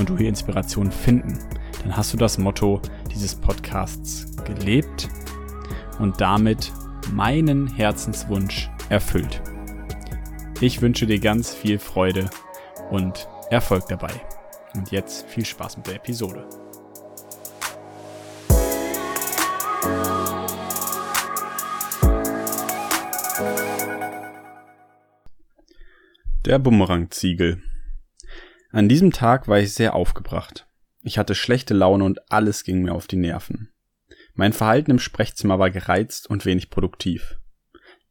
und du hier Inspiration finden, dann hast du das Motto dieses Podcasts gelebt und damit meinen Herzenswunsch erfüllt. Ich wünsche dir ganz viel Freude und Erfolg dabei. Und jetzt viel Spaß mit der Episode. Der Bumerangziegel. An diesem Tag war ich sehr aufgebracht. Ich hatte schlechte Laune und alles ging mir auf die Nerven. Mein Verhalten im Sprechzimmer war gereizt und wenig produktiv.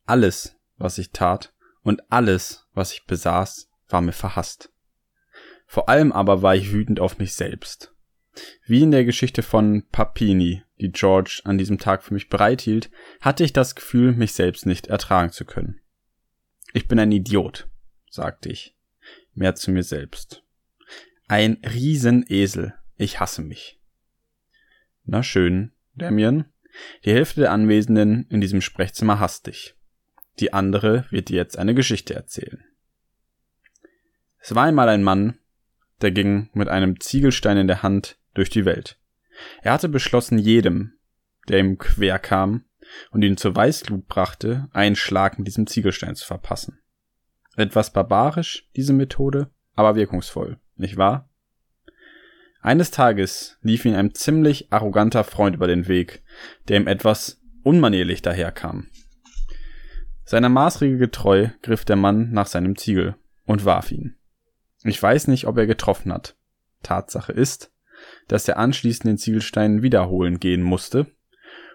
Alles, was ich tat und alles, was ich besaß, war mir verhasst. Vor allem aber war ich wütend auf mich selbst. Wie in der Geschichte von Papini, die George an diesem Tag für mich bereithielt, hatte ich das Gefühl, mich selbst nicht ertragen zu können. Ich bin ein Idiot, sagte ich, mehr zu mir selbst. Ein Riesenesel, ich hasse mich. Na schön, Damien. Die Hälfte der Anwesenden in diesem Sprechzimmer hasst dich. Die andere wird dir jetzt eine Geschichte erzählen. Es war einmal ein Mann, der ging mit einem Ziegelstein in der Hand durch die Welt. Er hatte beschlossen, jedem, der ihm quer kam und ihn zur Weißglut brachte, einen Schlag mit diesem Ziegelstein zu verpassen. Etwas barbarisch, diese Methode, aber wirkungsvoll, nicht wahr? Eines Tages lief ihm ein ziemlich arroganter Freund über den Weg, der ihm etwas unmanierlich daherkam. Seiner Maßregel getreu griff der Mann nach seinem Ziegel und warf ihn. Ich weiß nicht, ob er getroffen hat. Tatsache ist, dass er anschließend den Ziegelstein wiederholen gehen musste,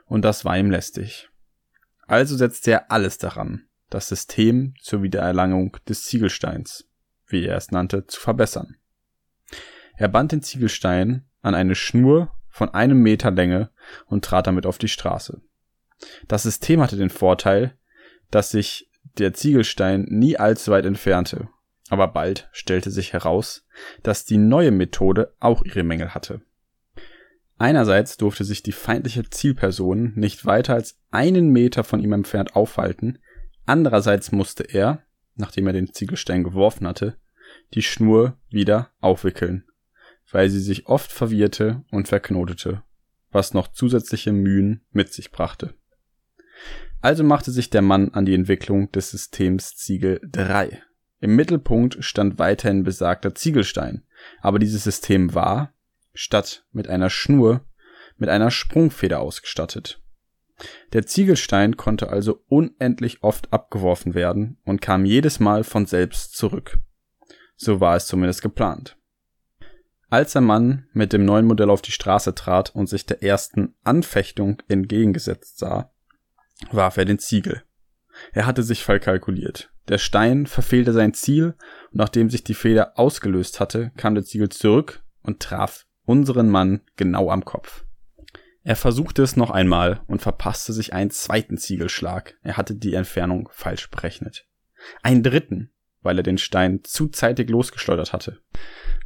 und das war ihm lästig. Also setzte er alles daran, das System zur Wiedererlangung des Ziegelsteins, wie er es nannte, zu verbessern. Er band den Ziegelstein an eine Schnur von einem Meter Länge und trat damit auf die Straße. Das System hatte den Vorteil, dass sich der Ziegelstein nie allzu weit entfernte, aber bald stellte sich heraus, dass die neue Methode auch ihre Mängel hatte. Einerseits durfte sich die feindliche Zielperson nicht weiter als einen Meter von ihm entfernt aufhalten, andererseits musste er, nachdem er den Ziegelstein geworfen hatte, die Schnur wieder aufwickeln weil sie sich oft verwirrte und verknotete, was noch zusätzliche Mühen mit sich brachte. Also machte sich der Mann an die Entwicklung des Systems Ziegel 3. Im Mittelpunkt stand weiterhin besagter Ziegelstein, aber dieses System war, statt mit einer Schnur, mit einer Sprungfeder ausgestattet. Der Ziegelstein konnte also unendlich oft abgeworfen werden und kam jedes Mal von selbst zurück. So war es zumindest geplant. Als der Mann mit dem neuen Modell auf die Straße trat und sich der ersten Anfechtung entgegengesetzt sah, warf er den Ziegel. Er hatte sich verkalkuliert. Der Stein verfehlte sein Ziel und nachdem sich die Feder ausgelöst hatte, kam der Ziegel zurück und traf unseren Mann genau am Kopf. Er versuchte es noch einmal und verpasste sich einen zweiten Ziegelschlag. Er hatte die Entfernung falsch berechnet. Einen dritten, weil er den Stein zu zeitig losgeschleudert hatte.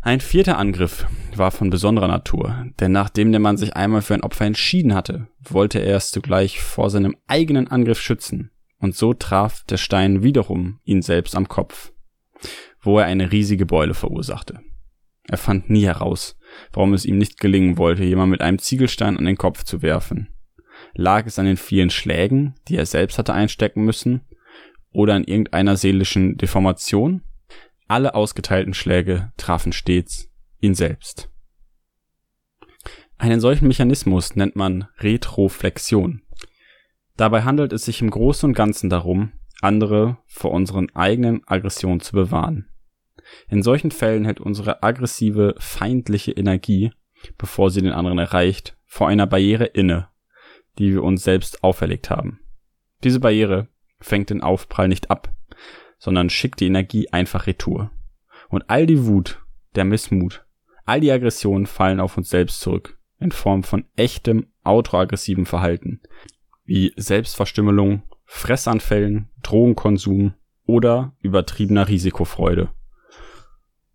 Ein vierter Angriff war von besonderer Natur, denn nachdem der Mann sich einmal für ein Opfer entschieden hatte, wollte er es zugleich vor seinem eigenen Angriff schützen, und so traf der Stein wiederum ihn selbst am Kopf, wo er eine riesige Beule verursachte. Er fand nie heraus, warum es ihm nicht gelingen wollte, jemand mit einem Ziegelstein an den Kopf zu werfen. Lag es an den vielen Schlägen, die er selbst hatte einstecken müssen, oder an irgendeiner seelischen Deformation? Alle ausgeteilten Schläge trafen stets ihn selbst. Einen solchen Mechanismus nennt man Retroflexion. Dabei handelt es sich im Großen und Ganzen darum, andere vor unseren eigenen Aggressionen zu bewahren. In solchen Fällen hält unsere aggressive, feindliche Energie, bevor sie den anderen erreicht, vor einer Barriere inne, die wir uns selbst auferlegt haben. Diese Barriere fängt den Aufprall nicht ab, sondern schickt die Energie einfach retour. Und all die Wut, der Missmut, All die Aggressionen fallen auf uns selbst zurück, in Form von echtem autoaggressiven Verhalten, wie Selbstverstümmelung, Fressanfällen, Drogenkonsum oder übertriebener Risikofreude.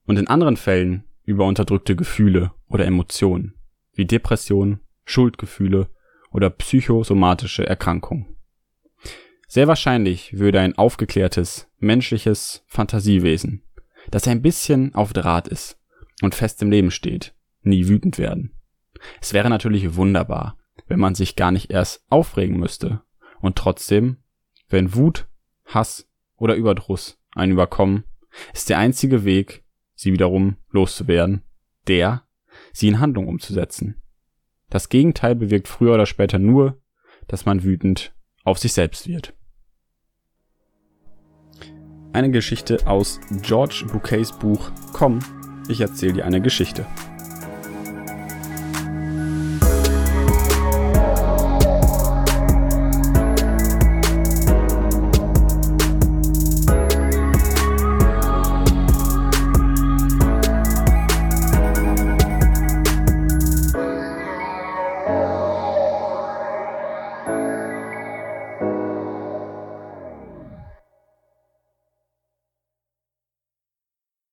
Und in anderen Fällen über unterdrückte Gefühle oder Emotionen, wie Depression, Schuldgefühle oder psychosomatische Erkrankungen. Sehr wahrscheinlich würde ein aufgeklärtes, menschliches Fantasiewesen, das ein bisschen auf Draht ist und fest im Leben steht, nie wütend werden. Es wäre natürlich wunderbar, wenn man sich gar nicht erst aufregen müsste und trotzdem, wenn Wut, Hass oder Überdruss einen überkommen, ist der einzige Weg, sie wiederum loszuwerden, der, sie in Handlung umzusetzen. Das Gegenteil bewirkt früher oder später nur, dass man wütend auf sich selbst wird. Eine Geschichte aus George Bouquets Buch Komm, ich erzähle dir eine Geschichte.